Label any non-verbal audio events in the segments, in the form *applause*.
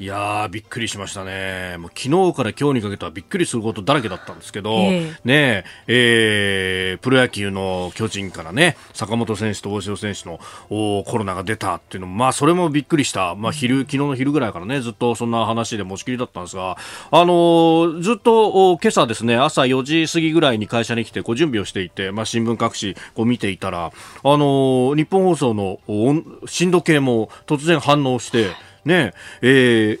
いやーびっくりしましたね、もう昨日から今日にかけてはびっくりすることだらけだったんですけど、えー、ねえー、プロ野球の巨人からね坂本選手と大城選手のコロナが出たっていうのも、まあ、それもびっくりした、まあ、昼昨日の昼ぐらいからねずっとそんな話で持ちきりだったんですが、あのー、ずっと今朝ですね朝4時過ぎぐらいに会社に来てこう準備をしていて、まあ、新聞各紙こう見ていたら、あのー、日本放送の震度計も突然反応して。ねえー、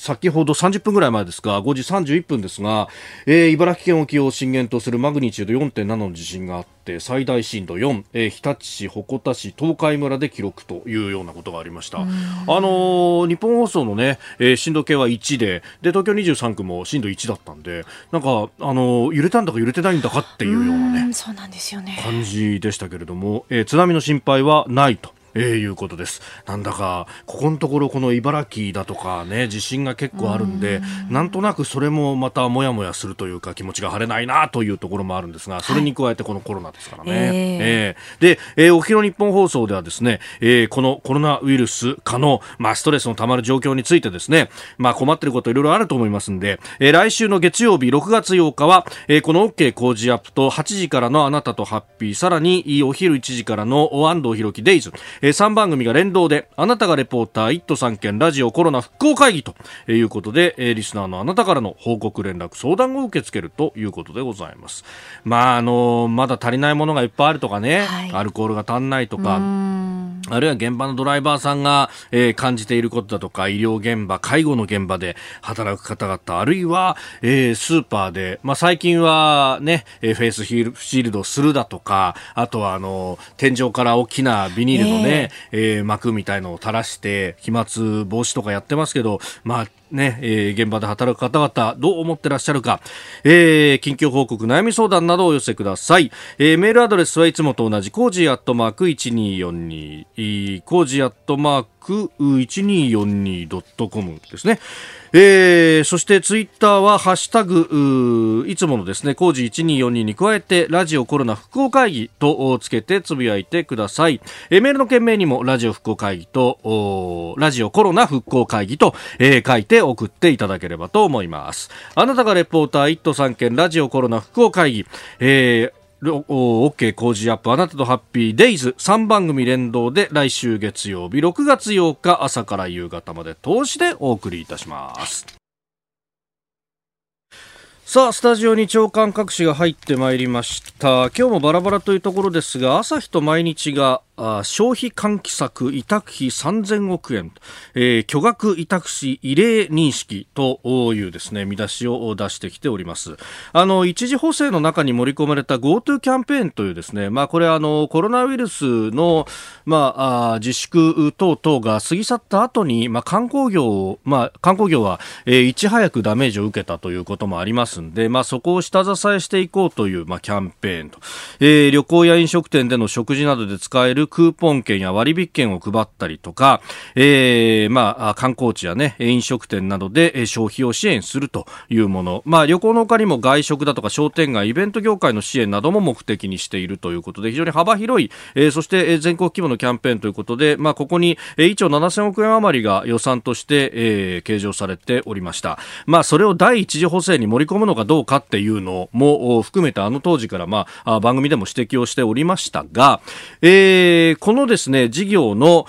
先ほど30分ぐらい前ですが、5時31分ですが、えー、茨城県沖を震源とするマグニチュード4.7の地震があって、最大震度4、えー、日立市、鉾田市、東海村で記録というようなことがありました。あのー、日本放送のね、えー、震度計は1で、で、東京23区も震度1だったんで、なんか、あのー、揺れたんだか揺れてないんだかっていうようなね、そうなんですよね。感じでしたけれども、えー、津波の心配はないと。えー、いうことです。なんだか、ここのところこの茨城だとかね、地震が結構あるんで、ん。なんとなくそれもまたもやもやするというか気持ちが晴れないなというところもあるんですが、それに加えてこのコロナですからね。はい、えー、えー、で、えー、お昼の日本放送ではですね、えー、このコロナウイルス化の、まあ、ストレスのたまる状況についてですね、まあ、困っていることいろいろあると思いますんで、えー、来週の月曜日6月8日は、えー、この OK 工事アップと8時からのあなたとハッピー、さらにお昼1時からの安藤弘樹デイズ、えー、3番組が連動であなたがレポーター1都3県ラジオコロナ復興会議ということで、えー、リスナーのあなたからの報告連絡相談を受け付けるということでございます。まああのまだ足りないものがいっぱいあるとかね、はい、アルコールが足んないとかあるいは現場のドライバーさんが、えー、感じていることだとか、医療現場、介護の現場で働く方々、あるいは、えー、スーパーで、まあ、最近はね、えー、フェイスシールドするだとか、あとは、あの、天井から大きなビニールのね、えー、えー、膜みたいのを垂らして、飛沫防止とかやってますけど、まあ、ね、えー、現場で働く方々、どう思ってらっしゃるか、えー、近況報告、悩み相談などをお寄せください。えー、メールアドレスはいつもと同じ、 cozy アットマーク1242、cozy アットマーク 1242.com ですね。えー、そしてツイッターはハッシュタグいつものですね cozy1242に加えてラジオコロナ復興会議とつけてつぶやいてください、えー、メールの件名にもラジオ復興会議とラジオコロナ復興会議と、えー、書いて送っていただければと思います。あなたがレポーター1都3県ラジオコロナ復興会議、えー OK 工事アップあなたとハッピーデイズ。3番組連動で来週月曜日6月8日朝から夕方まで通しでお送りいたします。さあスタジオに長官各紙が入ってまいりました。今日もバラバラというところですが朝日と毎日が消費喚起策委託費3000億円、えー、巨額委託し異例認識というですね見出しを出してきております。あの一時補正の中に盛り込まれた GoTo キャンペーンというですねまあこれあのコロナウイルスのまあ自粛等々が過ぎ去った後にまあ観光業まあ観光業は、えー、いち早くダメージを受けたということもありますんでまあそこを下支えしていこうというまあキャンペーンと、えー、旅行や飲食店での食事などで使えるクーポン券や割引券を配ったりとか、えー、まあ、観光地やね、飲食店などで消費を支援するというもの。まあ、旅行の他にも外食だとか商店街、イベント業界の支援なども目的にしているということで、非常に幅広い、えー、そして全国規模のキャンペーンということで、まあ、ここに1兆7000億円余りが予算として、えー、計上されておりました。まあ、それを第一次補正に盛り込むのかどうかっていうのも含めて、あの当時から、まあ、番組でも指摘をしておりましたが、えー、このですね、事業の、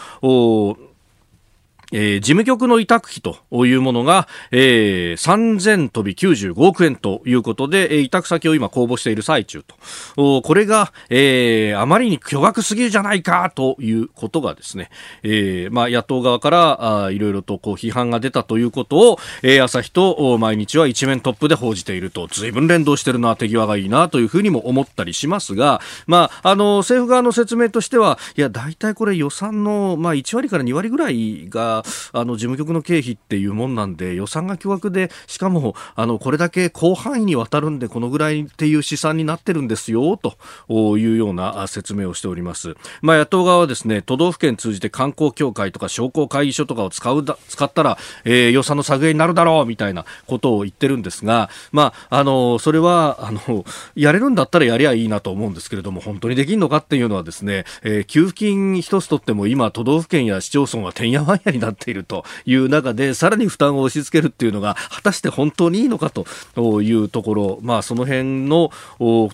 えー、事務局の委託費というものが、えー、3000飛び95億円ということで、えー、委託先を今公募している最中と。おこれが、えー、あまりに巨額すぎるじゃないかということがですね、えー、まあ野党側からあいろいろとこう批判が出たということを、えー、朝日と毎日は一面トップで報じていると、随分連動してるな、手際がいいなというふうにも思ったりしますが、まあ、あの、政府側の説明としては、いや、大体これ予算の、まあ、1割から2割ぐらいが、あの事務局の経費っていうもんなんで予算が巨額でしかもあのこれだけ広範囲にわたるんでこのぐらいっていう試算になってるんですよというような説明をしております。まあ、野党側はですね都道府県通じて観光協会とか商工会議所とかを使うだ使ったら、えー、予算の削減になるだろうみたいなことを言ってるんですが、まあ、あのそれはあのやれるんだったらやりゃいいなと思うんですけれども本当にできるのかっていうのはですね、えー、給付金一つとっても今都道府県や市町村はてんやわんやになっているという中でさらに負担を押し付けるっていうのが果たして本当にいいのかというところ、まあ、その辺の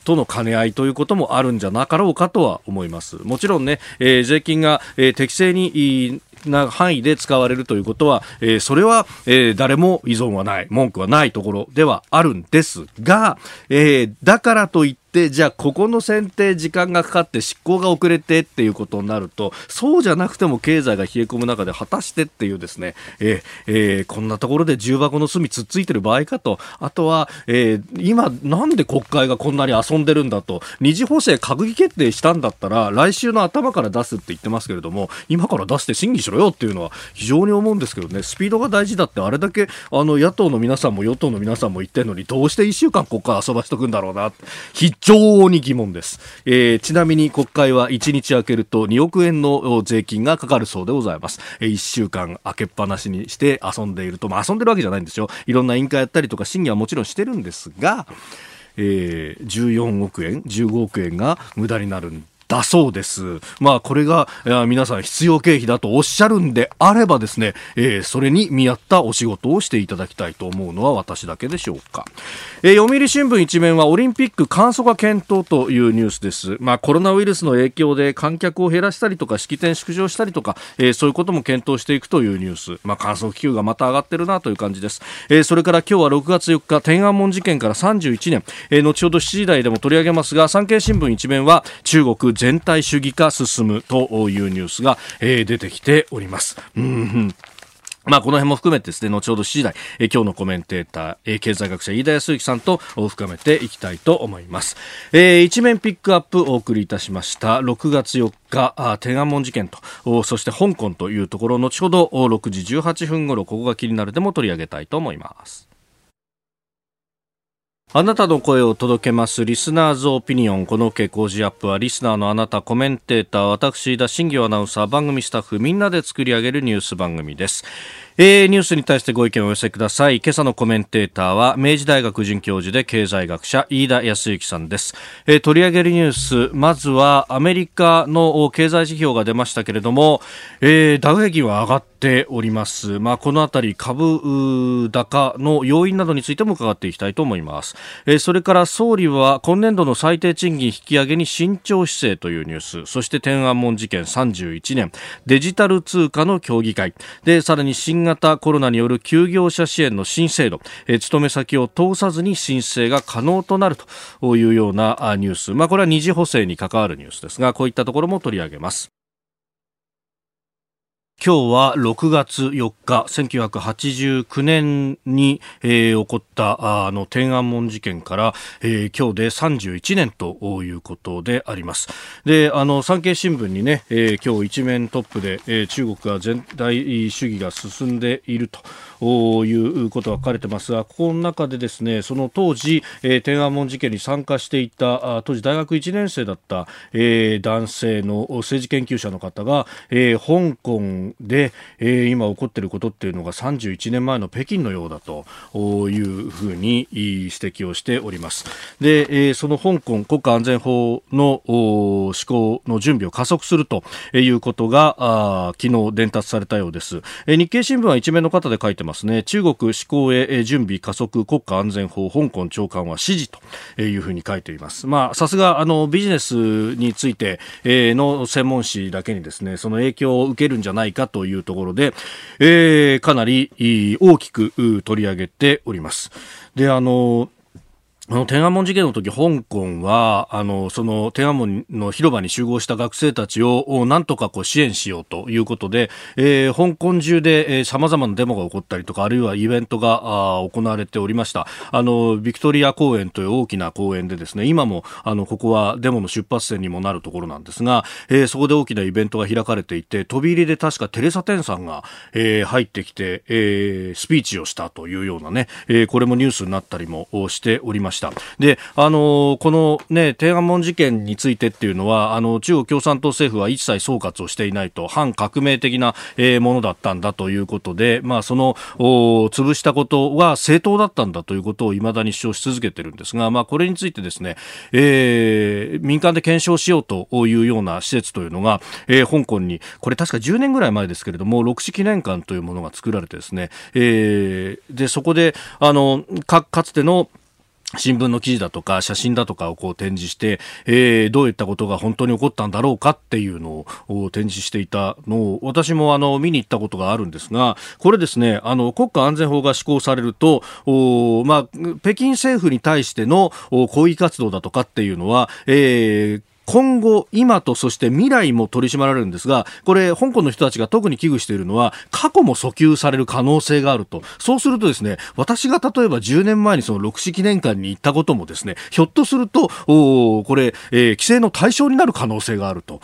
との兼ね合いということもあるんじゃなかろうかとは思います。もちろんね、えー、税金が、えー、適正にな範囲で使われるということは、えー、それは、えー、誰も依存はない、文句はないところではあるんですが、えー、だからといってでじゃあここの選定時間がかかって執行が遅れてっていうことになるとそうじゃなくても経済が冷え込む中で果たしてっていうですね、えーえー、こんなところで重箱の隅つっついてる場合かと。あとは、えー、今なんで国会がこんなに遊んでるんだと。二次補正閣議決定したんだったら来週の頭から出すって言ってますけれども今から出して審議しろよっていうのは非常に思うんですけどね。スピードが大事だってあれだけあの野党の皆さんも与党の皆さんも言ってるのにどうして1週間国会遊ばしとくんだろうな。非常に疑問です、えー、ちなみに国会は1日空けると2億円の税金がかかるそうでございます、えー、1週間空けっぱなしにして遊んでいると、まあ、遊んでるわけじゃないんですよ。いろんな委員会やったりとか審議はもちろんしてるんですがえー、14億円、15億円が無駄になるんだそうです。まあこれが皆さん必要経費だとおっしゃるんであればですね、えー、それに見合ったお仕事をしていただきたいと思うのは私だけでしょうか。えー、読売新聞一面はオリンピック簡素化検討というニュースです。まあコロナウイルスの影響で観客を減らしたりとか式典縮小したりとか、えー、そういうことも検討していくというニュース。まあ観測気球がまた上がってるなという感じです。えー、それから今日は6月4日天安門事件から31年、えー、後ほど7時台でも取り上げますが、産経新聞一面は中国全体主義化進むというニュースが、えー、出てきております。まあ、この辺も含めてですね、後ほど7時台、え今日のコメンテーター、え経済学者飯田康之さんと深めていきたいと思います。えー、一面ピックアップお送りいたしました。6月4日、あ天安門事件と、そして香港というところ、後ほど6時18分頃、ここが気になるでも取り上げたいと思います。あなたの声を届けますリスナーズオピニオンこの傾向時アップはリスナーのあなたコメンテーター私田新業アナウンサー番組スタッフみんなで作り上げるニュース番組ですえー、ニュースに対してご意見をお寄せください。今朝のコメンテーターは、明治大学准教授で経済学者、飯田康之さんです。えー、取り上げるニュース、まずは、アメリカの経済指標が出ましたけれども、えー、ダウ平均は上がってております。まあ、このあたり、株高の要因などについても伺っていきたいと思います。えー、それから総理は、今年度の最低賃金引き上げに慎重姿勢というニュース、そして天安門事件31年、デジタル通貨の協議会、で、さらに新型コロナによる休業者支援の新制度、え勤め先を通さずに申請が可能となるというようなニュース、まあ、これは二次補正に関わるニュースですがこういったところも取り上げます。今日は6月4日、1989年に、えー、起こったあの天安門事件から、えー、今日で31年ということであります。で、あの産経新聞にね、えー、今日一面トップで、えー、中国が全体主義が進んでいると。いうことが書かれてますがここの中でですねその当時、えー、天安門事件に参加していた当時大学1年生だった、えー、男性の政治研究者の方が、えー、香港で、えー、今起こっていることっていうのが31年前の北京のようだというふうに指摘をしております。で、えー、その香港国家安全法の施行の準備を加速するということがあ昨日伝達されたようです、えー、日経新聞は一面の方で書いてますね。中国施行へ準備加速国家安全法香港長官は指示というふうに書いています。まあさすがあのビジネスについての専門誌だけにですねその影響を受けるんじゃないかというところで、えー、かなり大きく取り上げております。であのあの天安門事件の時香港はあのその天安門の広場に集合した学生たちをなんとかこう支援しようということで、えー、香港中でさまざまなデモが起こったりとかあるいはイベントがあ行われておりましたあのビクトリア公園という大きな公園でですね今もあのここはデモの出発点にもなるところなんですが、えー、そこで大きなイベントが開かれていて飛び入りで確かテレサ・テンさんが、えー、入ってきて、えー、スピーチをしたというようなね、えー、これもニュースになったりもしておりました。で、あのこのね、天安門事件についてっていうのは、あの、中国共産党政府は一切総括をしていないと、反革命的な、えー、ものだったんだということで、まあ、その、潰したことは正当だったんだということを未だに主張し続けてるんですが、まあ、これについてですね、えー、民間で検証しようというような施設というのが、えー、香港に、これ確か10年ぐらい前ですけれども、六四記念館というものが作られてですね、えー、で、そこで、あの、か、かつての、新聞の記事だとか写真だとかをこう展示して、えー、どういったことが本当に起こったんだろうかっていうのを展示していたのを私もあの見に行ったことがあるんですがこれですねあの国家安全法が施行されるとお、まあ、北京政府に対しての抗議活動だとかっていうのは、えー今後、今とそして未来も取り締まられるんですが、これ、香港の人たちが特に危惧しているのは、過去も訴求される可能性があると。そうするとですね、私が例えば10年前にその六四記念館に行ったこともですね、ひょっとすると、おこれ、えー、規制の対象になる可能性があると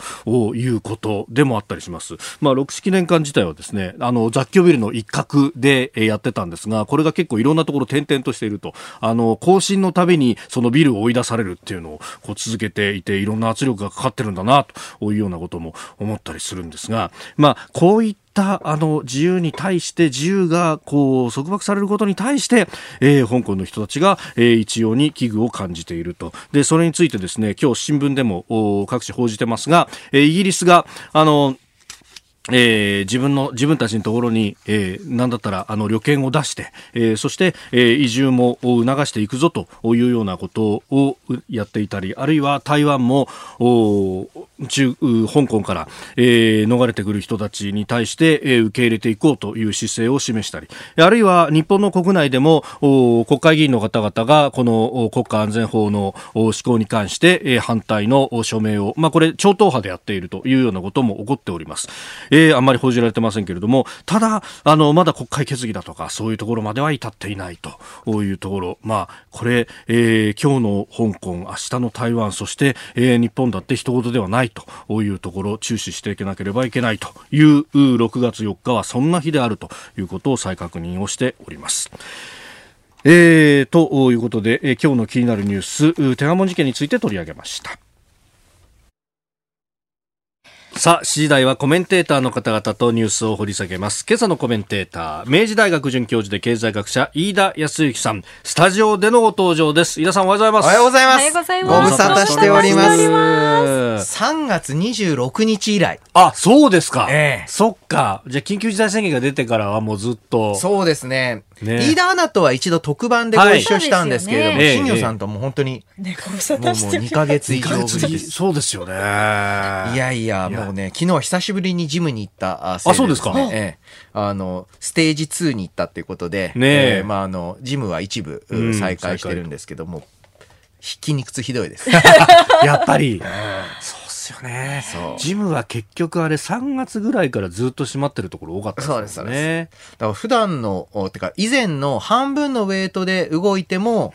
いうことでもあったりします。まあ、六四記念館自体はですね、あの、雑居ビルの一角でやってたんですが、これが結構いろんなところ転々としていると。あの、更新のたびにそのビルを追い出されるっていうのをこう続けていて、いろんな圧力がかかってるんだなというようなことも思ったりするんですが、まあ、こういったあの自由に対して自由がこう束縛されることに対して、えー、香港の人たちが、えー、一様に危惧を感じていると。でそれについてですね今日新聞でも各紙報じてますが、えー、イギリスがあのえー、自分の、自分たちのところに、えー、なんだったら、あの、旅券を出して、えー、そして、えー、移住も促していくぞというようなことをやっていたり、あるいは台湾も、お中、香港から、えー、逃れてくる人たちに対して、えー、受け入れていこうという姿勢を示したり、あるいは日本の国内でも、お国会議員の方々が、この国家安全法の施行に関して、えー、反対の署名を、まあ、これ、超党派でやっているというようなことも起こっております。えー、あんまり報じられてませんけれども、ただ、あの、まだ国会決議だとか、そういうところまでは至っていないというところ、まあ、これ、えー、今日の香港、明日の台湾、そして、えー、日本だって一言ではないというところ、注視していかなければいけないという6月4日はそんな日であるということを再確認をしております。えー、ということで、えー、今日の気になるニュース、天安門事件について取り上げました。さあ、7時台はコメンテーターの方々とニュースを掘り下げます。今朝のコメンテーター、明治大学准教授で経済学者、飯田康之さん、スタジオでのご登場です。飯田さんおはようございます。おはようございます。おはようございます。ご無沙汰しております。3月26日以来。あ、そうですか。ええ。そっか。じゃあ、緊急事態宣言が出てからはもうずっと。そうですね。ね、飯田アナとは一度特番でご一緒したんですけれども、新庄、さんとも本当に、もう2ヶ月以上ぶり。です。そうですよね。いやいや、もうね、昨日は久しぶりにジムに行ったせいで、ね、あ、そうですか。ええ、あの、ステージ2に行ったっていうことで、ねえ。ー、まああの、ジムは一部再開してるんですけども、筋肉痛ひどいです。*laughs* やっぱり。そうですよね。ジムは結局あれ3月ぐらいからずっと閉まってるところ多かったですね。そうです、そうです。だから普段の、てか以前の半分のウェイトで動いても、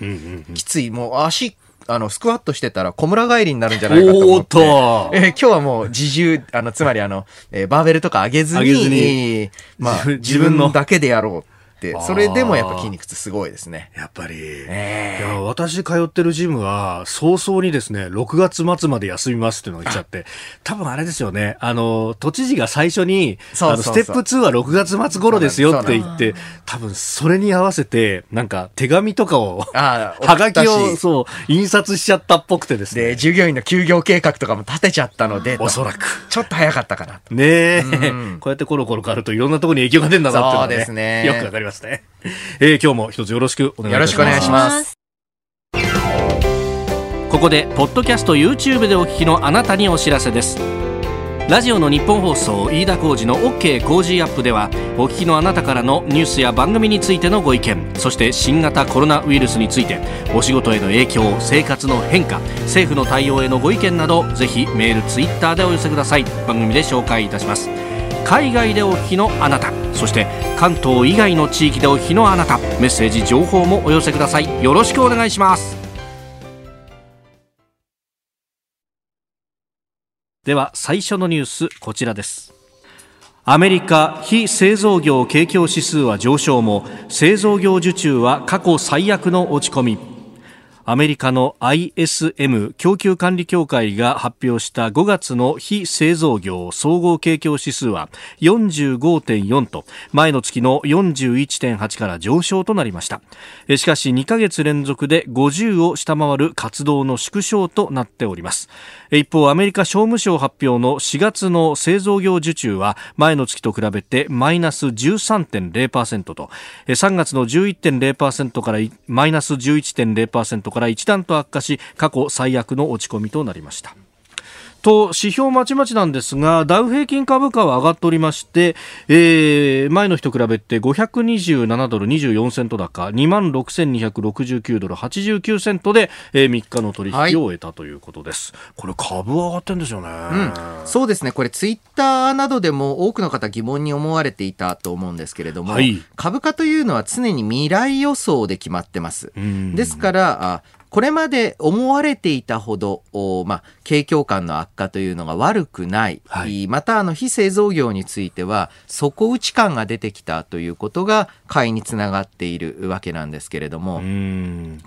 きつい、もう足、あの、スクワットしてたら小村帰りになるんじゃないかと思って。お *laughs* えー、今日はもう自重、あの、つまりあの、えー、バーベルとか上げずに、ずにまあ、自分のだけでやろう。それでもやっぱ筋肉ってすごいですね。やっぱり。えー、いや私通ってるジムは、早々にですね、6月末まで休みますっていうのを言っちゃって、*laughs* 多分あれですよね、あの、都知事が最初に、あのステップ2は6月末頃ですよって言って、多分それに合わせて、なんか手紙とかを、*laughs* はがきを、そう、印刷しちゃったっぽくてですね。で、従業員の休業計画とかも立てちゃったので、おそらく。ちょっと早かったかな。ねえ、うん、*laughs* こうやってコロコロ変わるといろんなところに影響が出るんだなってね、そうですね。よくわかりますね。*laughs* えー、今日も一つよろしくお願いします。よろしくお願いします。ここで、ポッドキャスト YouTube でお聞きのあなたにお知らせです。ラジオの日本放送飯田浩司の OK 工事アップではお聞きのあなたからのニュースや番組についてのご意見そして新型コロナウイルスについてお仕事への影響生活の変化政府の対応へのご意見などぜひメールツイッターでお寄せください番組で紹介いたします海外でお聞きのあなた。そして関東以外の地域でお聞きのあなた。メッセージ情報もお寄せください。よろしくお願いします。では最初のニュースこちらです。アメリカ非製造業景況指数は上昇も製造業受注は過去最悪の落ち込み。アメリカの ISM 供給管理協会が発表した5月の非製造業総合景況指数は45.4と前の月の41.8から上昇となりました。しかし2ヶ月連続で50を下回る活動の縮小となっております。一方アメリカ商務省発表の4月の製造業受注は前の月と比べてマイナス13.0%と3月の11.0%からマイナス11.0%からから一段と悪化し過去最悪の落ち込みとなりました。と指標まちまちなんですがダウ平均株価は上がっておりまして、えー、前の日と比べて527ドル24セント高2万6269ドル89セントで、えー、3日の取引を終えたということです、はい、これ株は上がってんですよね、うん、そうですね。これツイッターなどでも多くの方疑問に思われていたと思うんですけれども、はい、株価というのは常に未来予想で決まってますですからあこれまで思われていたほど、まあ、景況感の悪化というのが悪くない、はい、またあの非製造業については底打ち感が出てきたということが買いにつながっているわけなんですけれども。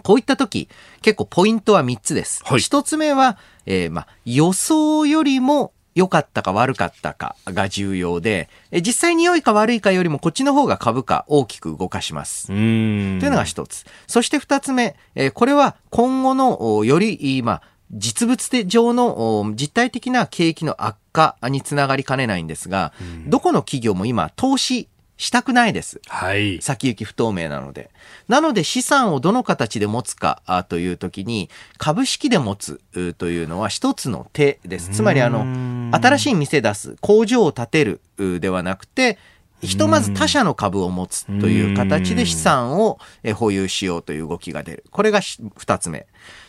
こういった時結構ポイントは3つです。はい、1つ目は、えーまあ、予想よりも良かったか悪かったかが重要で、実際に良いか悪いかよりもこっちの方が株価大きく動かします。というのが一つ。そして二つ目、これは今後のより、まあ、実物で上の実体的な景気の悪化につながりかねないんですが、どこの企業も今投資したくないです。はい。先行き不透明なので。なので資産をどの形で持つかという時に、株式で持つというのは一つの手です。つまりあの、新しい店出す、工場を建てるではなくて、ひとまず他社の株を持つという形で資産を保有しようという動きが出る。これが二つ目。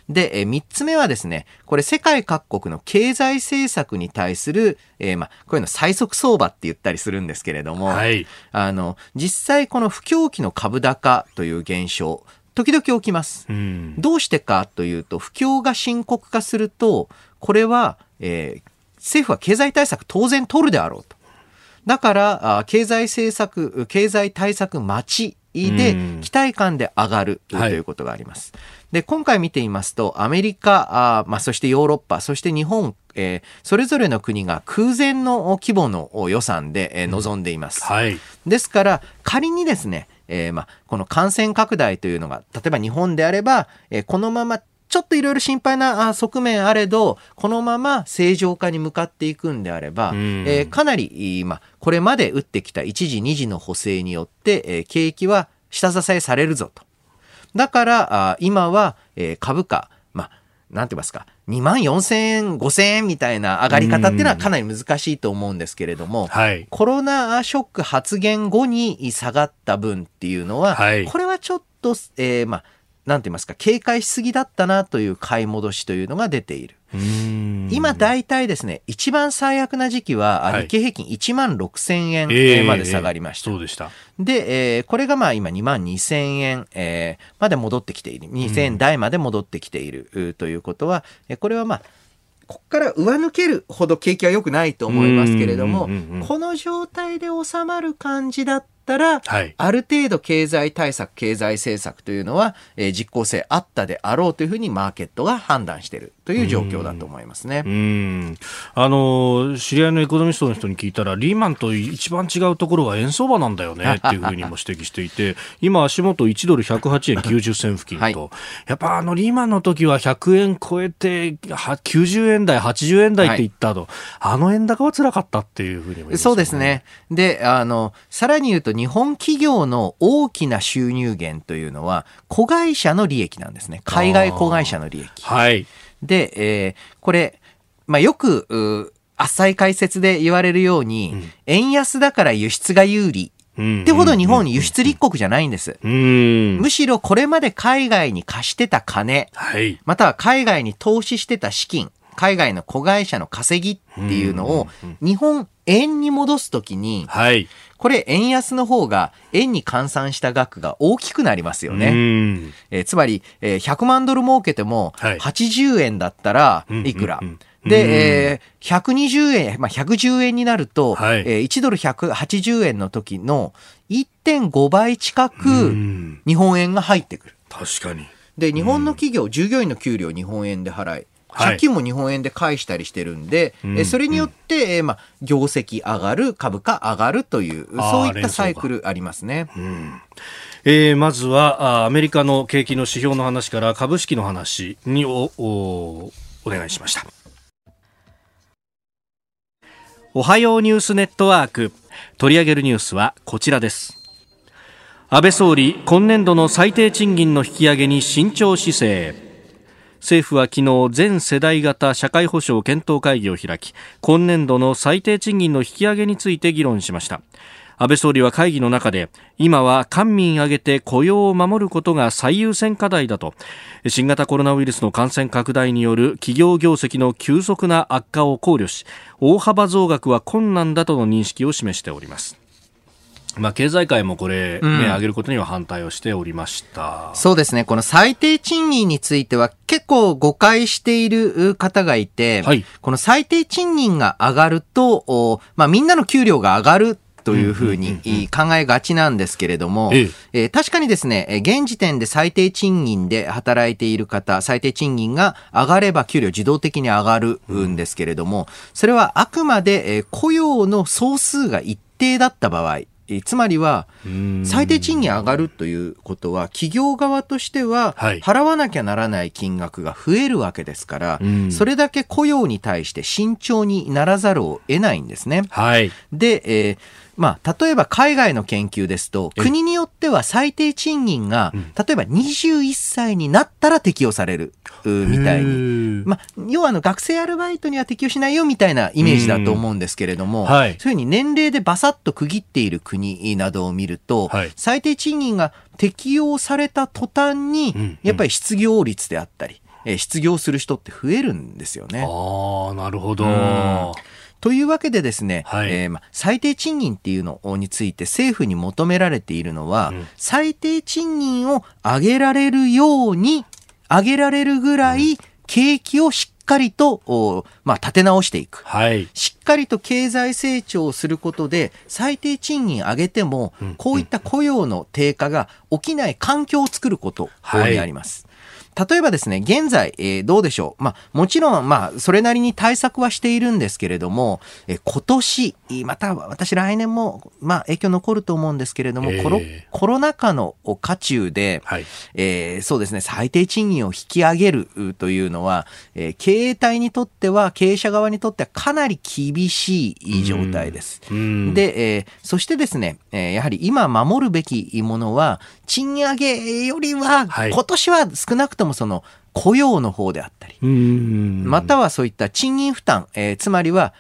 で、えー、3つ目はですね、これ世界各国の経済政策に対する、えー、まあ、こういうの最速相場って言ったりするんですけれども、はい、あの、実際この不況期の株高という現象、時々起きます。うん、どうしてかというと、不況が深刻化すると、これは、えー、政府は経済対策当然取るであろうと。だから、経済政策、経済対策待ちで期待感で上がるということがあります。はい、で、今回見ていますと、アメリカ、あまあ、そしてヨーロッパ、そして日本、えー、それぞれの国が空前の規模の予算で、えー、望んでいます。うんはい、ですから、仮にですね、えーまあ、この感染拡大というのが、例えば日本であれば、えー、このままちょっといろいろ心配な側面あれど、このまま正常化に向かっていくんであれば、えー、かなり、まあ、これまで打ってきた1時2時の補正によって、えー、景気は下支えされるぞと。だから、あ今は、えー、株価、まあ、なんて言いますか、2万4千円、5千円みたいな上がり方っていうのはかなり難しいと思うんですけれども、はい、コロナショック発言後に下がった分っていうのは、はい、これはちょっと、えー、まあ、なんて言いますか、警戒しすぎだったなという買い戻しというのが出ている。今大体ですね、一番最悪な時期は、日経平均1万6千円まで下がりました。そうでした。で、えー、これがまあ今2万2千円、えー、まで戻ってきている。2千円台まで戻ってきているということは、これはまあ、ここから上抜けるほど景気は良くないと思いますけれども、この状態で収まる感じだったら、はい、ある程度経済対策、経済政策というのは、えー、実効性あったであろうというふうにマーケットが判断しているという状況だと思いますね。うんあの知り合いのエコノミストの人に聞いたら、リーマンと一番違うところは円相場なんだよね *laughs* っていうふうにも指摘していて、今、足元1ドル108円90銭付近と、はい、やっぱあのリーマンの時は100円超えて、90円台、80円台って言ったと、はい、あの円高は辛かったっていうふうに、ね、そうですね。で、あの、さらに言うと、日本企業の大きな収入源というのは、子会社の利益なんですね。海外子会社の利益。はい。で、えー、これ、まあ、よく、浅い解説で言われるように、うん円安だから輸出が有利ってほど日本輸出立国じゃないんです。うん。むしろこれまで海外に貸してた金、はい。または海外に投資してた資金、海外の子会社の稼ぎっていうのを日本円に戻すときに、はい。これ円安の方が円に換算した額が大きくなりますよね。ね。えーつまり、えー100万ドル儲けてもはい80円だったらうんいくら。うんうんで、えー120円、まあ、110円になると、はい。えー1ドル180円の時の1.5倍近うくん。日本円が入ってくる。確かに。で、日本の企業、従業員の給料日本円で払い、はい。借金も日本円で返したりしてるんで、うん。えそれによって、えーまあ、業績上がる、株価上がるという、そういったサイクルありますね。うん。えーまずはあアメリカの景気の指標の話から株式の話におおお願いしましたおはようニュースネットワーク。取り上げるニュースはこちらです。安倍総理今年度の最低賃金の引き上げに慎重姿勢。政府は昨日全世代型社会保障検討会議を開き今年度の最低賃金の引き上げについて議論しました。安倍総理は会議の中で今は官民挙げて雇用を守ることが最優先課題だと新型コロナウイルスの感染拡大による企業業績の急速な悪化を考慮し大幅増額は困難だとの認識を示しておりますまあ、経済界もこれ、ねうん上げることには反対をしておりました。そうですね。この最低賃金については結構誤解している方がいて、はいこの最低賃金が上がると、おまあみんなの給料が上がるというふうに考えがちなんですけれども、確かにですね、えー現時点で最低賃金で働いている方、最低賃金が上がれば給料自動的に上がるんですけれども、それはあくまでえー雇用の総数が一定だった場合、えーつまりは、最低賃金上がるということは、企業側としては、はい。払わなきゃならない金額が増えるわけですから、うん。それだけ雇用に対して慎重にならざるを得ないんですね。はい。で、えーまあ、例えば海外の研究ですと、え国によっては最低賃金が、うん。例えば21歳になったら適用される、うみたいに。にまあ、要はあの学生アルバイトには適用しないよみたいなイメージだと思うんですけれども、うんはい。そういうふうに年齢でバサッと区切っている国などを見ると、はい。最低賃金が適用された途端に、やっぱり失業率であったり、えー失業する人って増えるんですよね。ああ、なるほど。うんというわけでですね、はいえーまあ、最低賃金っていうのについて政府に求められているのは、うん最低賃金を上げられるように、上げられるぐらい景気をしっかりと、おまあ、立て直していく。はい。しっかりと経済成長をすることで、最低賃金上げてもうん、こういった雇用の低下が起きない環境を作ることはいにあります。例えばですね、現在、えーどうでしょう。まあ、もちろん、まあ、それなりに対策はしているんですけれども、えー今年、また私来年も、まあ、影響残ると思うんですけれども、えーコロコロナ禍の渦中で、はい。えーそうですね、最低賃金を引き上げるうというのは、えー経営体にとっては、経営者側にとってはかなり厳しい状態です。うん、で、えーそしてですね、えーやはり今守るべきものは、賃上げよりは、はい今年は少なくともその雇用の方であったり、うん、またはそういった賃金負担、えーつまりは、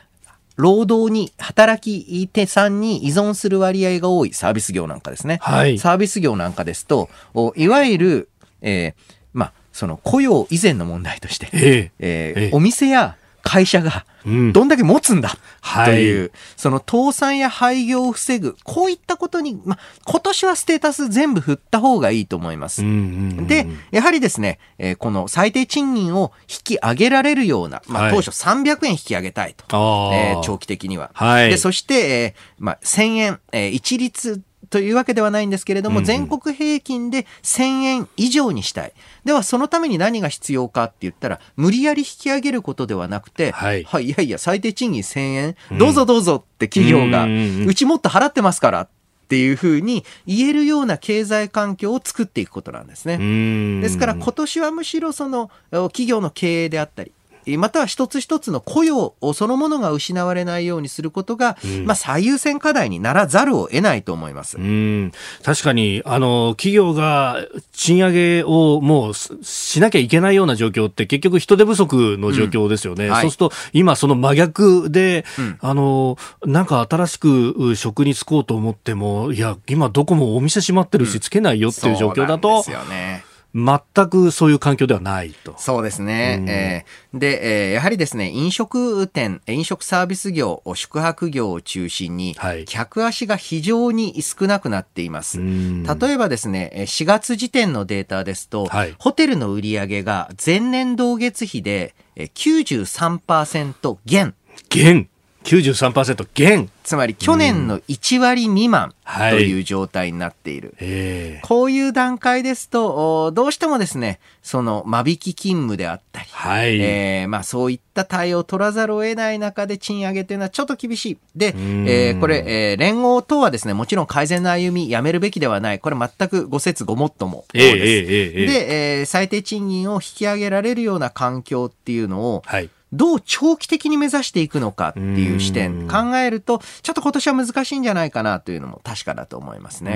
労働に、働き手さんに依存する割合が多いサービス業なんかですね。はい。サービス業なんかですと、おいわゆる、えーまあ、その雇用以前の問題として、えええーええお店や会社がうんどんだけ持つんだはいという、その倒産や廃業を防ぐ、こういったことに、まあ、今年はステータス全部振った方がいいと思います。うんうんうんで、やはりですね、えーこの最低賃金を引き上げられるような、まあ、はい当初300円引き上げたいと。あーえー長期的には。はいで、そして、えーまあ、1000円、えー一律というわけではないんですけれども、全国平均で1000円以上にしたい。では、そのために何が必要かって言ったら、無理やり引き上げることではなくて、はい。い、いやいや、最低賃金1000円、うん。どうぞどうぞって企業が、うちもっと払ってますからっていうふうに言えるような経済環境を作っていくことなんですね。うん。ですから今年はむしろその企業の経営であったり、または一つ一つの雇用そのものが失われないようにすることが、うん、まあ、最優先課題にならざるを得ないと思います。うん確かにあの企業が賃上げをもうしなきゃいけないような状況って結局人手不足の状況ですよね。うんはい、そうすると今その真逆で、あのなんか新しく職に就こうと思ってもいや今どこもお店閉まってるしつけないよっていう状況だと。そうですよね。全くそういう環境ではないと。そうですね。うん、えー、で、えー、やはりですね、飲食店、飲食サービス業、宿泊業を中心に、客足が非常に少なくなっています。例えばですね、4月時点のデータですと、はい、ホテルの売上が前年同月比で93%減。減93%減つまり去年の1割未満という状態になっている。はい、こういう段階ですと、どうしてもですね、その間引き勤務であったり、はい、えー、まあそういった対応を取らざるを得ない中で賃上げというのはちょっと厳しい。で、えー、これ、えー、連合等はですね、もちろん改善の歩みやめるべきではない。これ全くご説ごもっともです。えー、で、えー、最低賃金を引き上げられるような環境っていうのを、はいどう長期的に目指していくのかっていう視点考えると、ちょっと今年は難しいんじゃないかなというのも確かだと思いますね。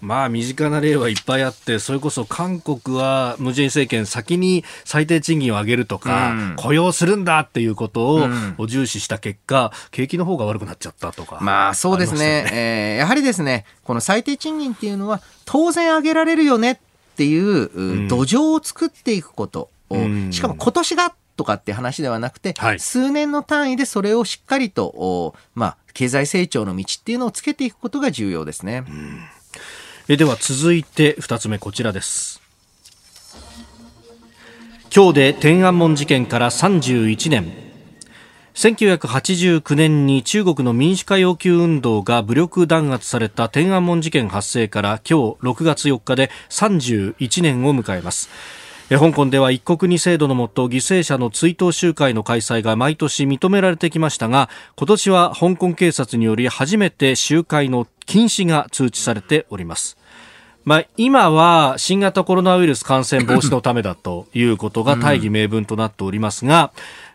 まあ、身近な例はいっぱいあって、それこそ韓国はムジェイン政権先に最低賃金を上げるとか、雇用するんだっていうことを重視した結果、景気の方が悪くなっちゃったとか、まあそうですね。ね。えー、やはりですね、この最低賃金っていうのは当然上げられるよねっていう土壌を作っていくことを、しかも今年がとかって話ではなくて、はい、数年の単位でそれをしっかりと、まあ、経済成長の道っていうのをつけていくことが重要ですね。えでは続いて2つ目こちらです。今日で天安門事件から31年。1989年に中国の民主化要求運動が武力弾圧された天安門事件発生から今日6月4日で31年を迎えます。香港では一国二制度のもと犠牲者の追悼集会の開催が毎年認められてきましたが今年は香港警察により初めて集会の禁止が通知されております。まあ、今は新型コロナウイルス感染防止のためだということが大義名分となっておりますが、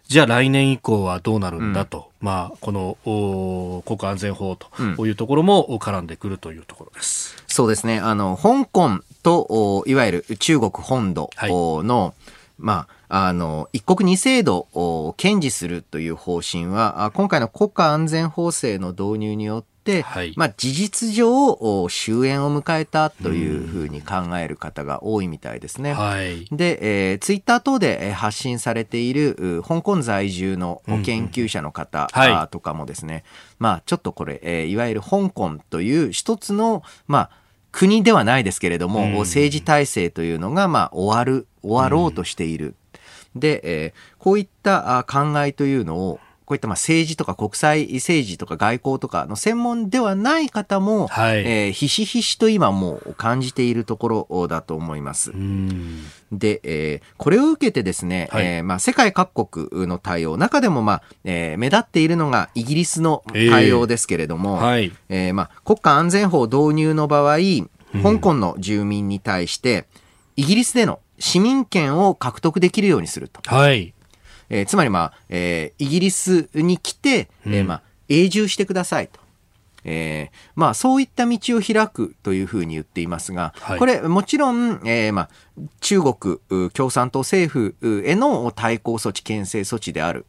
じゃあ来年以降はどうなるんだと、うん、まあ、この国家安全法というところも絡んでくるというところです。うん、そうですね。あの、香港と、いわゆる中国本土の、はい、まあ、あの、一国二制度を堅持するという方針は、今回の国家安全法制の導入によって、はい、まあ、事実上終焉を迎えたというふうに考える方が多いみたいですね。はい、で、えー、ツイッター等で発信されている香港在住の研究者の方とかもですね、まあちょっとこれ、えー、いわゆる香港という一つの、まあ国ではないですけれども、うん、政治体制というのが、まあ終わる、終わろうとしている。うん、で、えー、こういった考えというのを、こういったまあ政治とか国際政治とか外交とかの専門ではない方も、はい、えー、ひしひしと今もう感じているところだと思います。で、えー、これを受けてですね、はい、えー、まあ、世界各国の対応、中でも、まあえー、目立っているのがイギリスの対応ですけれども、えー、はい。えーまあ、国家安全法導入の場合、香港の住民に対して、イギリスでの市民権を獲得できるようにすると。はいえー、つまり、まあえー、イギリスに来て、えーまあ、永住してくださいと。えー、まあそういった道を開くというふうに言っていますが、はい、これもちろん、えー、まあ中国共産党政府への対抗措置牽制措置である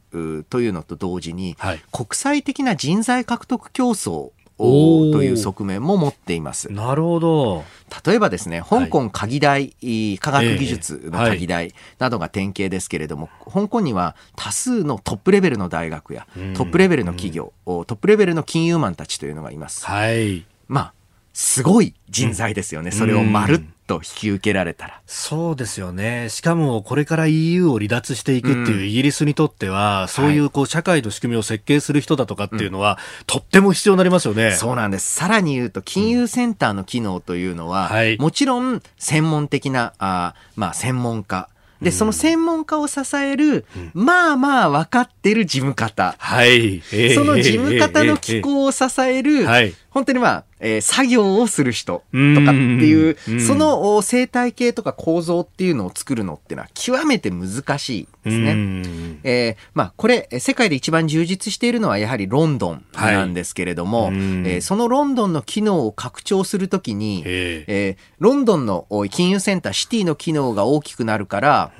というのと同時に、はい、国際的な人材獲得競争という側面も持っています。なるほど。例えばですね、香港科大、はい、科学技術の科技大などが典型ですけれども、えーはい、香港には多数のトップレベルの大学や、トップレベルの企業、トップレベルの金融マンたちというのがいます。はい。まあ、すごい人材ですよね。それをまるっと引き受けられたら。そうですよね。しかもこれから EU を離脱していくっていうイギリスにとっては、うん、そういうこう社会の仕組みを設計する人だとかっていうのは、うん、とっても必要になりますよね。そうなんです。さらに言うと、金融センターの機能というのは、うんはい、もちろん専門的な、あまあ専門家、で、その専門家を支える、まあまあ分かってる事務方。はい。その事務方の機構を支える、はい本当にまあ、えー作業をする人とかっていううん、そのお生態系とか構造っていうのを作るのっていうのは極めて難しいですね。ね。えーまあ、これ、えー世界で一番充実しているのはやはりロンドンなんですけれども、はいうんえーそのロンドンの機能を拡張するときに、えええーロンドンのお金融センター、シティの機能が大きくなるから、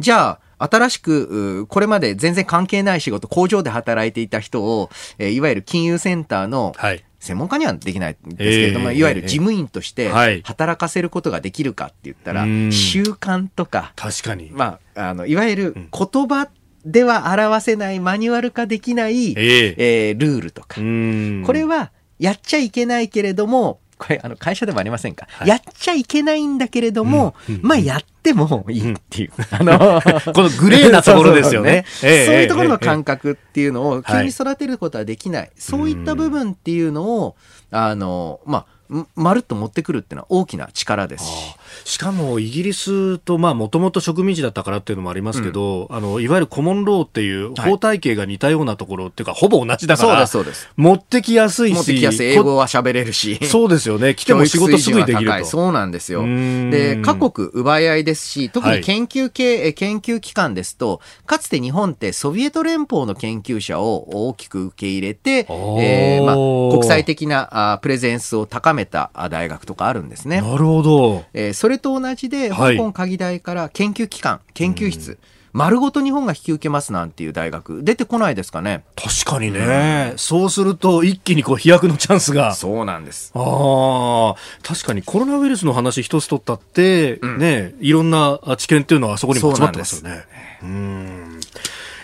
じゃあ、新しく、うこれまで全然関係ない仕事、工場で働いていた人を、えーいわゆる金融センターのはい。専門家にはできないんですけれども、ええいわゆる事務員としてはい。働かせることができるかって言ったら、うん。習慣とか、確かに。まあ、あの、いわゆる言葉では表せない、マニュアル化できない、えええールールとか。う。ん。これは、やっちゃいけないけれども、これ、あの、会社でもありませんか、はい。やっちゃいけないんだけれども、うんうんまあ、やってもいいっていう。あの、*laughs* このグレーなところですよね。そういうところのええ感覚っていうのを急はい。に育てることはできない。そういった部分っていうのを、あの、まあ、んまるっと持ってくるっていうのは大きな力ですし。しかもイギリスとまあもともと植民地だったからっていうのもありますけど、あのいわゆるコモンローっていう法体系が似たようなところっていうか、ほぼ同じだからそうです、そうです。持ってきやすいし持ってきやすい。英語は喋れるし。そうですよね。*laughs* 来ても仕事すぐにできると。そうなんですよ。で、各国奪い合いですし、特はい。に研究系、え研究機関ですと、かつて日本ってソビエト連邦の研究者を大きく受け入れて、えーまあ、国際的なあプレゼンスを高めたあ大学とかあるんですね。なるほど。えーそれと同じで、はい香港科技大から研究機関、研究室、丸ごと日本が引き受けますなんていう大学、出てこないですかね。確かにね、そうすると一気にこう飛躍のチャンスがそうなんです。ああ、確かにコロナウイルスの話一つ取ったって、ね、いろんな知見っていうのはあそこにも集まってますよね。うん。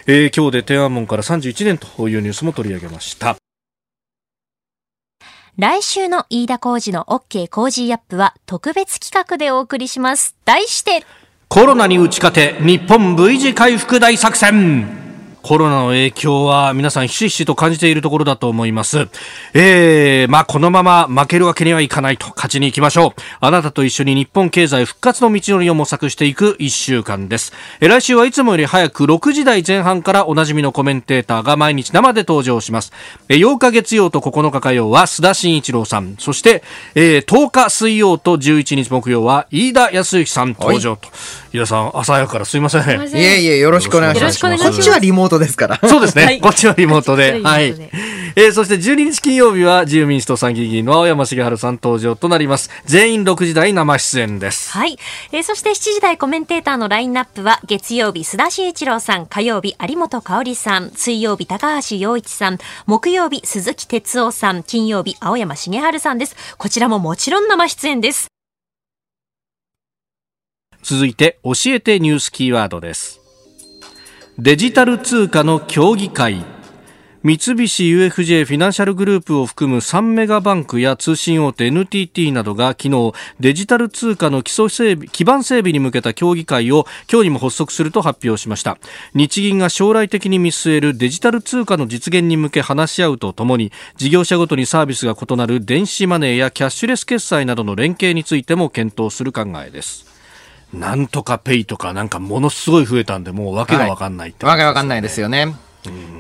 えー今日で天安門から31年というニュースも取り上げました。来週の飯田浩二の OK 工事アップは特別企画でお送りします。題して、コロナに打ち勝て、日本 V 字回復大作戦コロナの影響は皆さんひしひしと感じているところだと思います。えー、まあこのまま負けるわけにはいかないと勝ちに行きましょう。あなたと一緒に日本経済復活の道のりを模索していく一週間です。えー来週はいつもより早く6時台前半からおなじみのコメンテーターが毎日生で登場します。えー8日月曜と9日火曜は須田慎一郎さん。そして、えー10日水曜と11日木曜は飯田康之さん登場と。飯田さん、朝早くからすいません。いえいえ、よろしくお願いします。よろしくお願いしますこっちはリモートですから。*laughs* そうですね。はいこっちはリモートで。ははい。えーそして12日金曜日は自由民主党参議院議員の青山茂春さん登場となります。全員6時台生出演です。はい。えーそして7時台コメンテーターのラインナップは、月曜日、須田慎一郎さん、火曜日、有本香里さん、水曜日、高橋洋一さん、木曜日、鈴木哲夫さん、金曜日、青山茂春さんです。こちらももちろん生出演です。続いて、教えてニュースキーワードです。デジタル通貨の協議会。三菱 UFJ フィナンシャルグループを含む3メガバンクや通信大手 NTT などが昨日デジタル通貨の基礎整備基盤整備に向けた協議会を今日にも発足すると発表しました日銀が将来的に見据えるデジタル通貨の実現に向け話し合うとともに事業者ごとにサービスが異なる電子マネーやキャッシュレス決済などの連携についても検討する考えですなんとかペイとかなんかものすごい増えたんでもうわけがわかんないって、わけわかんないですよね。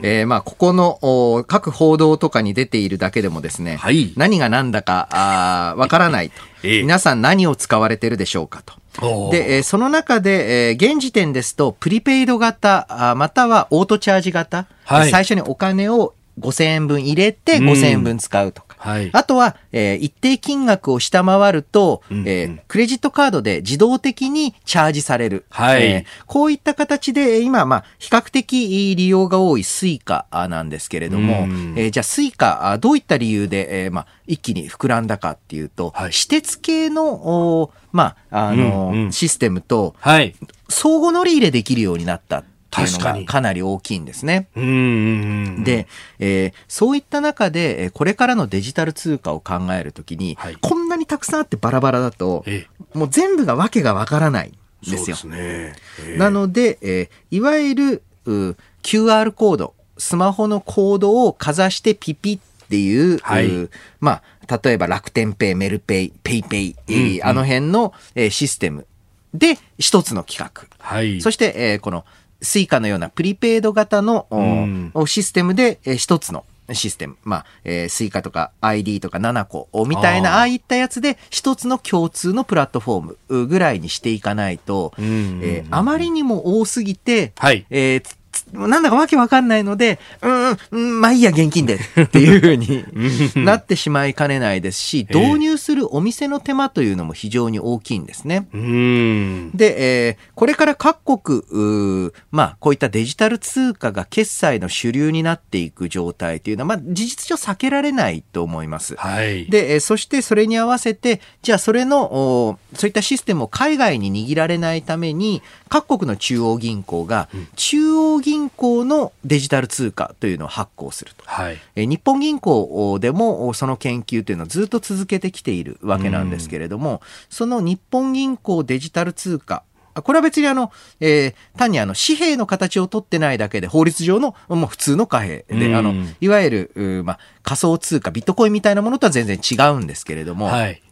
えーまあ、ここのお各報道とかに出ているだけでもですね、はい。何が何だかわからないと、*laughs* ええ。皆さん何を使われてるでしょうかと。で、えーその中で、えー現時点ですと、プリペイド型、あーまたはオートチャージ型、はい。最初にお金を5000円分入れてうん5000円分使うとか。はい。あとは、えー一定金額を下回ると、うんうん。えークレジットカードで自動的にチャージされる。はい。えーこういった形で、えー今、まあ、比較的利用が多い Suica なんですけれども、うん。えーじゃあ Suica、あどういった理由で、えーまあ、一気に膨らんだかっていうと、はい。私鉄系の、おーまあ、あの、うんうん。システムとはい。相互乗り入れできるようになったっていうの確かにがかなり大きいんですね。で、えーそういった中で、えーこれからのデジタル通貨を考えるときに、はいこんなにたくさんあってバラバラだと、えもう全部がわけがわからないんですよ。すね、ええなので、えーいわゆるう QR コード、スマホのコードをかざしてピピっていう、はいうまあ、例えば楽天ペイ、メルペイ、 PayPay、えーうんうんあの辺の、えーシステムで、一つの規格。はい。そして、えーこの Suica のようなプリペイド型の、おうんシステムで、えー一つのシステム。まあ、えースイカとか ID とか7個みたいな、あーああいったやつで一つの共通のプラットフォームうぐらいにしていかないと、うんうんうんえーあまりにも多すぎて、はい。えーなんだかわけわかんないので、うん、うんうん、まあいいや、現金でっていうふうになってしまいかねないですし、ええ導入するお店の手間というのも非常に大きいんですね。で、えーこれから各国、まあ、こういったデジタル通貨が決済の主流になっていく状態というのは、まあ、事実上避けられないと思います。はい。で、えーそしてそれに合わせて、じゃあそれの、おそういったシステムを海外に握られないために、各国の中央銀行が、中央銀行のデジタル通貨というのを発行すると。はい。えー日本銀行でもおその研究というのをずっと続けてきているわけなんですけれども、その日本銀行デジタル通貨、あこれは別にあの、えー単にあの紙幣の形をとってないだけで法律上のもう普通の貨幣で、うんあの、いわゆる、まあ、仮想通貨、ビットコインみたいなものとは全然違うんですけれども、はい。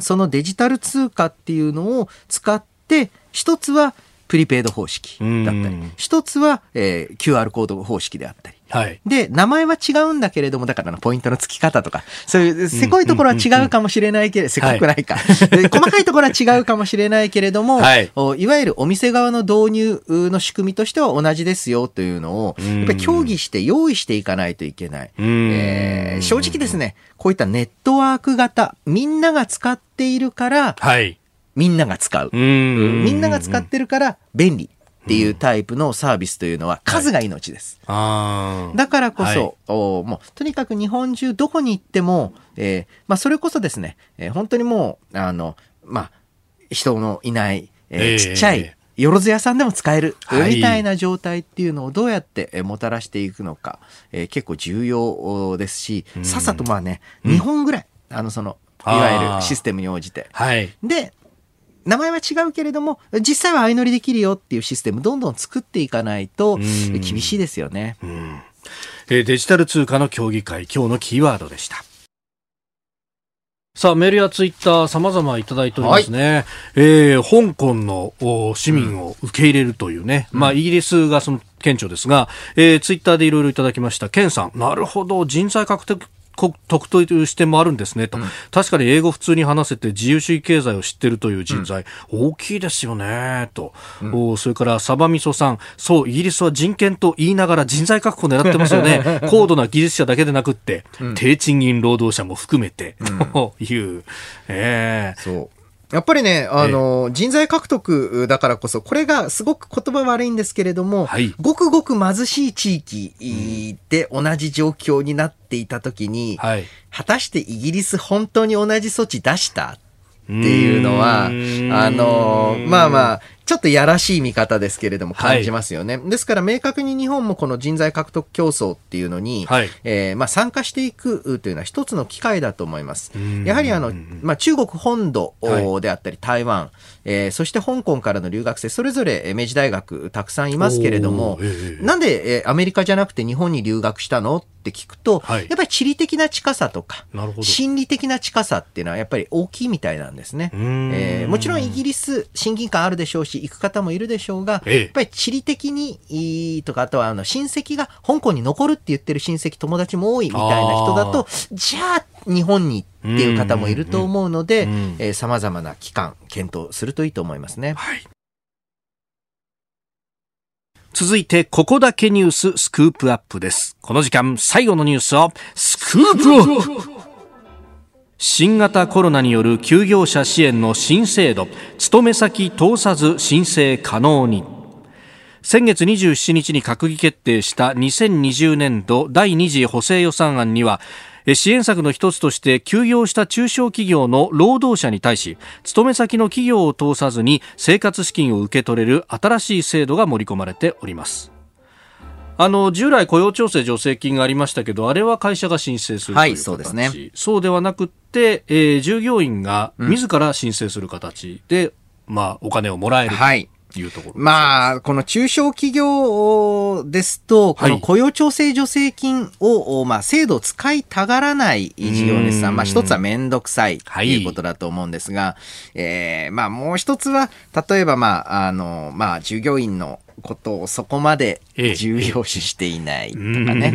そのデジタル通貨っていうのを使って、一つはプリペイド方式だったりうん、一つは、えー QR コード方式であったり、はい。で、名前は違うんだけれども、だからポイントの付き方とか、そういう、せこいところは違うかもしれないけれど、せこくないか。で *laughs* 細かいところは違うかもしれないけれども、はいおいわゆるお店側の導入の仕組みとしては同じですよというのを、うんやっぱり協議して用意していかないといけない。うんえー正直ですね、こういったネットワーク型、みんなが使っているから、はい。みんなが使う。うん。みんなが使ってるから便利っていうタイプのサービスというのは数が命です。ああ。だからこそ、はいおもうとにかく日本中どこに行っても、えーまあ、それこそですね、えー本当にもうあの、まあ、人のいない、えーええちっちゃいよろず屋さんでも使える、はいみたいな状態っていうのをどうやってえーもたらしていくのか、えー結構重要ですし、うんさっさとまあね、2本ぐらい、あのそのいわゆるシステムに応じて。はい。で、名前は違うけれども、実際は相乗りできるよっていうシステムどんどん作っていかないとうん厳しいですよね。うんえーデジタル通貨の協議会、今日のキーワードでした。さあ、メールやツイッター様々いただいておりますね。えー香港のお市民を受け入れるというね。まあ、イギリスがその顕著ですが、えーツイッターでいろいろいただきました。ケンさん、なるほど、人材獲得こ得という視点もあるんですねと、確かに英語普通に話せて自由主義経済を知ってるという人材、大きいですよねと、おそれからサバミソさん。そうイギリスは人権と言いながら人材確保を狙ってますよね。*laughs* 高度な技術者だけでなくって、低賃金労働者も含めて、と *laughs* いう、ええそう。やっぱりね、あの、人材獲得だからこそ、これがすごく言葉悪いんですけれども、はい。ごくごく貧しい地域で同じ状況になっていたときに、はい。果たしてイギリス本当に同じ措置出したっていうのは、あの、まあまあ、ちょっとやらしい見方ですけれども感じますよね。ですから明確に日本もこの人材獲得競争っていうのに、はい。えーまあ参加していくというのは一つの機会だと思います。ん。やはりあの、まあ中国本土はであったり台湾、えーそして香港からの留学生、それぞれえー明治大学たくさんいますけれどもええなんで、えーアメリカじゃなくて日本に留学したの？って聞くと、はい。やっぱり地理的な近さとか心理的な近さっていうのはやっぱり大きいみたいなんですね。えーもちろんイギリス、親近感あるでしょうし、行く方もいるでしょうが、ええやっぱり地理的にいいとか、あとはあの親戚が香港に残るって言ってる親戚、友達も多いみたいな人だと、じゃあ日本にっていう方もいると思うのでうんうんうん、えー様々な期間、検討するといいと思いますね。はい。続いて、ここだけニューススクープアップです。この時間、最後のニュースを、スクープアップ新型コロナによる休業者支援の新制度、勤め先通さず申請可能に。先月27日に閣議決定した2020年度第2次補正予算案には支援策の一つとして休業した中小企業の労働者に対し勤め先の企業を通さずに生活資金を受け取れる新しい制度が盛り込まれておりますあの従来雇用調整助成金がありましたけどあれは会社が申請するという形、はいそうですね。そうではなくって、えー従業員が自ら申請する形で、まあ、お金をもらえる、はい。いうところ。まあ、この中小企業ですと、この雇用調整助成金を、まあ、制度を使いたがらない事業主さん、まあ、一つはめんどくさいということだと思うんですが、はい、えー、まあ、もう一つは、例えば、まあ、あの、まあ、従業員のことをそこまで重要視していないとかね。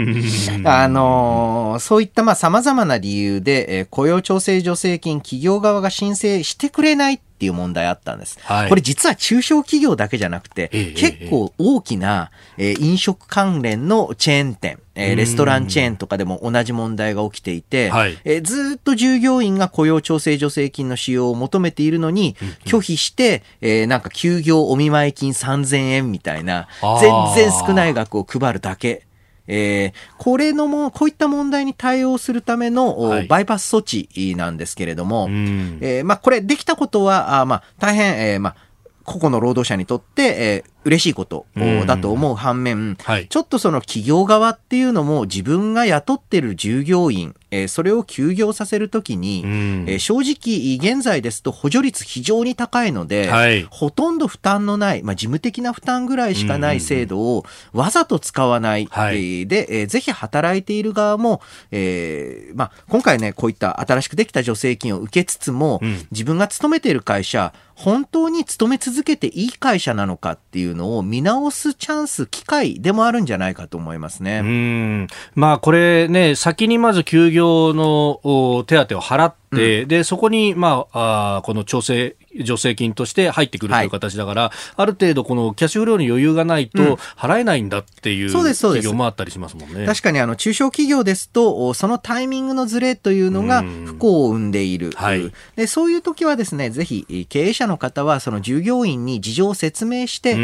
あのそういったまあ様々な理由で、えー、雇用調整助成金企業側が申請してくれないっていう問題あったんです。はい、これ実は中小企業だけじゃなくて、結構大きな、えー、飲食関連のチェーン店、えー、レストランチェーンとかでも同じ問題が起きていて、はい、えー、ずっと従業員が雇用調整助成金の使用を求めているのに、拒否して、えー、なんか休業お見舞い金3000円みたいな、全然少ない額を配るだけえー、これのも、こういった問題に対応するための、はい、バイパス措置なんですけれども、えー、まあ、これできたことは、あまあ、大変、えー、まあ、個々の労働者にとって、えー、嬉しいことだと思う反面、はい、ちょっとその企業側っていうのも自分が雇ってる従業員、えー、それを休業させるときに、えー、正直現在ですと補助率非常に高いので、はい、ほとんど負担のない、まあ、事務的な負担ぐらいしかない制度をわざと使わない、はい、で、えー、ぜひ働いている側も、えーまあ、今回ね、こういった新しくできた助成金を受けつつも、うん、自分が勤めている会社、本当に勤め続けていい会社なのかっていうのを見直すチャンス、機会でもあるんじゃないかと思いますね。うん。まあこれね、先にまず休業の手当を払って、うん、で、そこに、まあ、あこの調整助成金として入ってくるという形だから、はい、ある程度このキャッシュフローに余裕がないと払えないんだっていう企業もあったりしますもんね。確かにあの中小企業ですと、そのタイミングのずれというのが不幸を生んでいる。はい、でそういう時はですね、ぜひ経営者の方はその従業員に事情を説明して、で、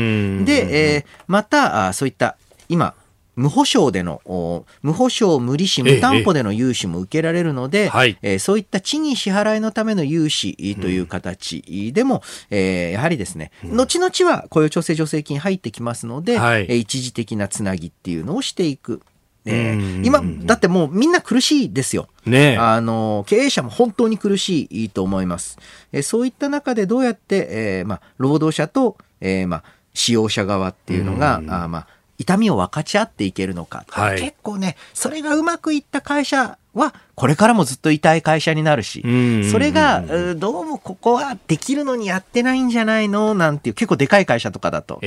えー、またそういった今、無保証での、無保証、無利子、無担保での融資も受けられるので、ええ。そういった地に支払いのための融資という形でも、うん、えー、やはりですね、後々は雇用調整助成金入ってきますので、はい、一時的なつなぎっていうのをしていく。えー、今、だってもうみんな苦しいですよ。ねあの、経営者も本当に苦しいと思います。えー、そういった中でどうやって、えー、まあ、労働者と、えー、まあ、使用者側っていうのが、あまあ、痛みを分かち合っていけるのか、はい、結構ねそれがうまくいった会社はこれからもずっといたい会社になるし、それが、どうもここはできるのにやってないんじゃないのなんていう結構でかい会社とかだとあ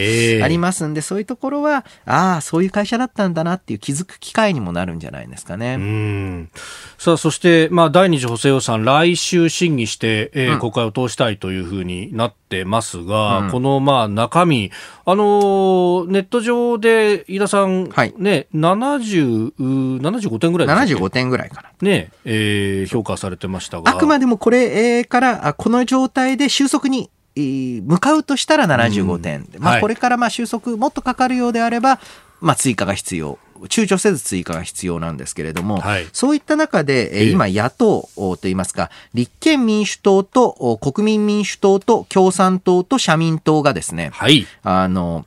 りますんで、えー、そういうところは、ああ、そういう会社だったんだなっていう気づく機会にもなるんじゃないですかね。さあ、そして、まあ、第二次補正予算、来週審議して、えー、うん、国会を通したいというふうになってますが、うん、この、まあ、中身、あのー、ネット上で、飯田さん、はい、ね、70、75点ぐらいですか、75点ぐらいかな。ね、えー、評価されてましたが。あくまでもこれからこの状態で収束に向かうとしたら75点、うん、まあ、これからまあ収束もっとかかるようであれば、まあ、追加が必要。躊躇せず追加が必要なんですけれども、はい、そういった中で、えー、今野党といいますか、立憲民主党と国民民主党と共産党と社民党がですね、はい、あの、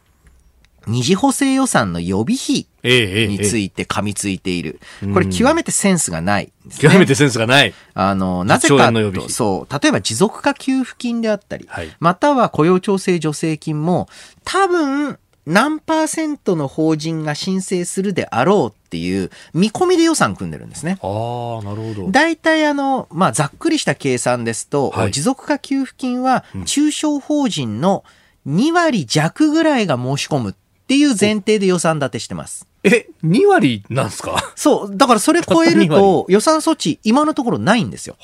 二次補正予算の予備費について噛みついている。これ極めてセンスがないね、極めてセンスがない。あの、なぜかと、そう、例えば持続化給付金であったり、はい、または雇用調整助成金も、多分、何パーセントの法人が申請するであろうっていう見込みで予算組んでるんですね。ああ、なるほど。大体あの、まあ、ざっくりした計算ですと、はい、持続化給付金は中小法人の2割弱ぐらいが申し込むっっていう前提で予算立てしてます。え、2割なんすか？そう。だからそれ超えると予算措置今のところないんですよ。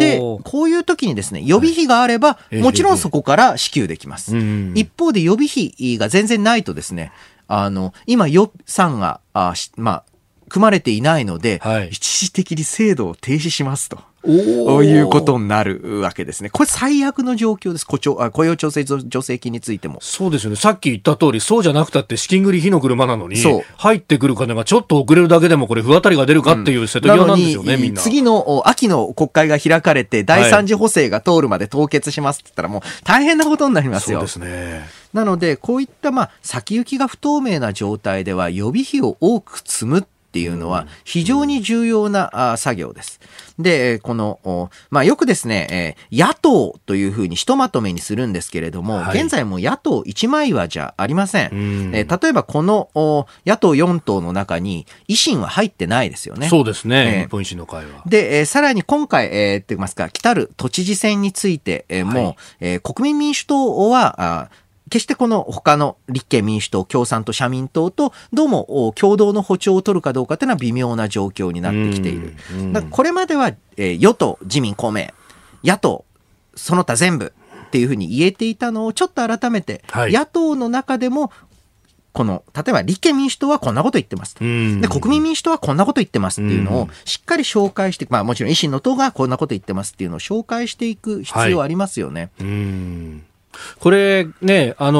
で、こういう時にですね、予備費があれば、もちろんそこから支給できます。一方で予備費が全然ないとですね、あの、今予算が、あまあ、組まれていないので、はい、一時的に制度を停止しますと。ういうことになるわけですね。これ最悪の状況です。雇雇用調整助成金についても。そうですよね。さっき言った通り、そうじゃなくたって資金繰り火の車なのに、入ってくる金がちょっと遅れるだけでもこれ不当たりが出るかっていう瀬戸際なんですよね、うん、みんな。次の秋の国会が開かれて、第三次補正が通るまで凍結しますって言ったらもう大変なことになりますよ。そうですね。なので、こういったまあ先行きが不透明な状態では予備費を多く積むっっていうのは非常に重要な作業です。で、この、まあ、よくですね、えー、野党というふうにひとまとめにするんですけれども、はい、現在も野党一枚岩じゃありません。んえー、例えばこの野党4党の中に維新は入ってないですよね。そうですね、えー、日本維新の会は。で、えー、さらに今回、えー、って言いますか、来たる都知事選について、えー、も、はい、えー、国民民主党は、あ決してこの他の立憲民主党、共産党、社民党とどうも共同の歩調を取るかどうかというのは微妙な状況になってきている。これまでは、えー、与党、自民、公明、野党、その他全部っていうふうに言えていたのをちょっと改めて、はい、野党の中でもこの、例えば立憲民主党はこんなこと言ってます。で、国民民主党はこんなこと言ってますっていうのをしっかり紹介して、まあもちろん維新の党がこんなこと言ってますっていうのを紹介していく必要ありますよね。はいこれね、あの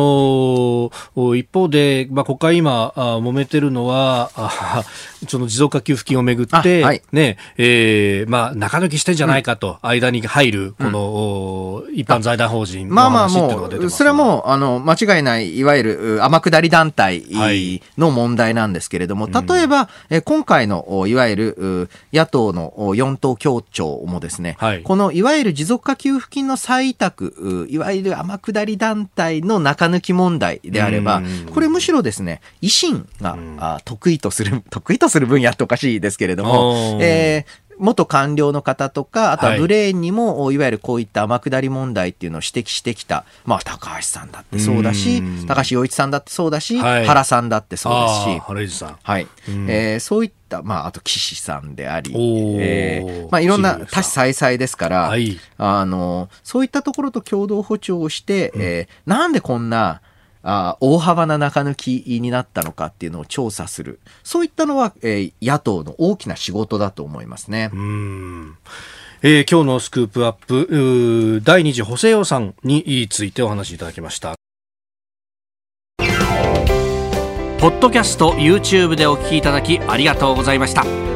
ー、一方で、まあ、国会今、あ揉めてるのは、あ *laughs* その持続化給付金をめぐって、はい、ね、えー、まあ、中抜きしてんじゃないかと、うん、間に入る、この、うん、一般財団法人まあまあもう、それはもう、あの、間違いない、いわゆる天下り団体の問題なんですけれども、はい、例えば、うん、今回の、いわゆる野党の4党協調もですね、はい、このいわゆる持続化給付金の再委託、いわゆる天下り団体の中抜き問題であれば、これむしろですね、維新が、あ得意とする、得意とする分野っておかしいですけれども、えー、元官僚の方とか、あとはブレーンにも、はい、いわゆるこういった天下り問題っていうのを指摘してきた、まあ、高橋さんだってそうだし、高橋洋一さんだってそうだし、はい、原さんだってそうですし、原井さん。はい。えー、そういった、まあ、あと岸さんであり、えー、まあ、いろんな多種再々ですから、はい、あの、そういったところと共同歩調をして、うん、えー、なんでこんな、あ大幅な中抜きになったのかっていうのを調査する。そういったのは、えー、野党の大きな仕事だと思いますね。うんえー、今日のスクープアップ、第2次補正予算についてお話しいただきました。ポッドキャスト YouTube でお聞きいただきありがとうございました。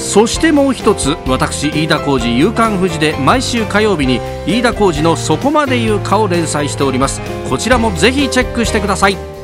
そしてもう一つ私飯田浩二夕刊富士で毎週火曜日に飯田浩二の「そこまで言うか」を連載しております。こちらもぜひチェックしてください。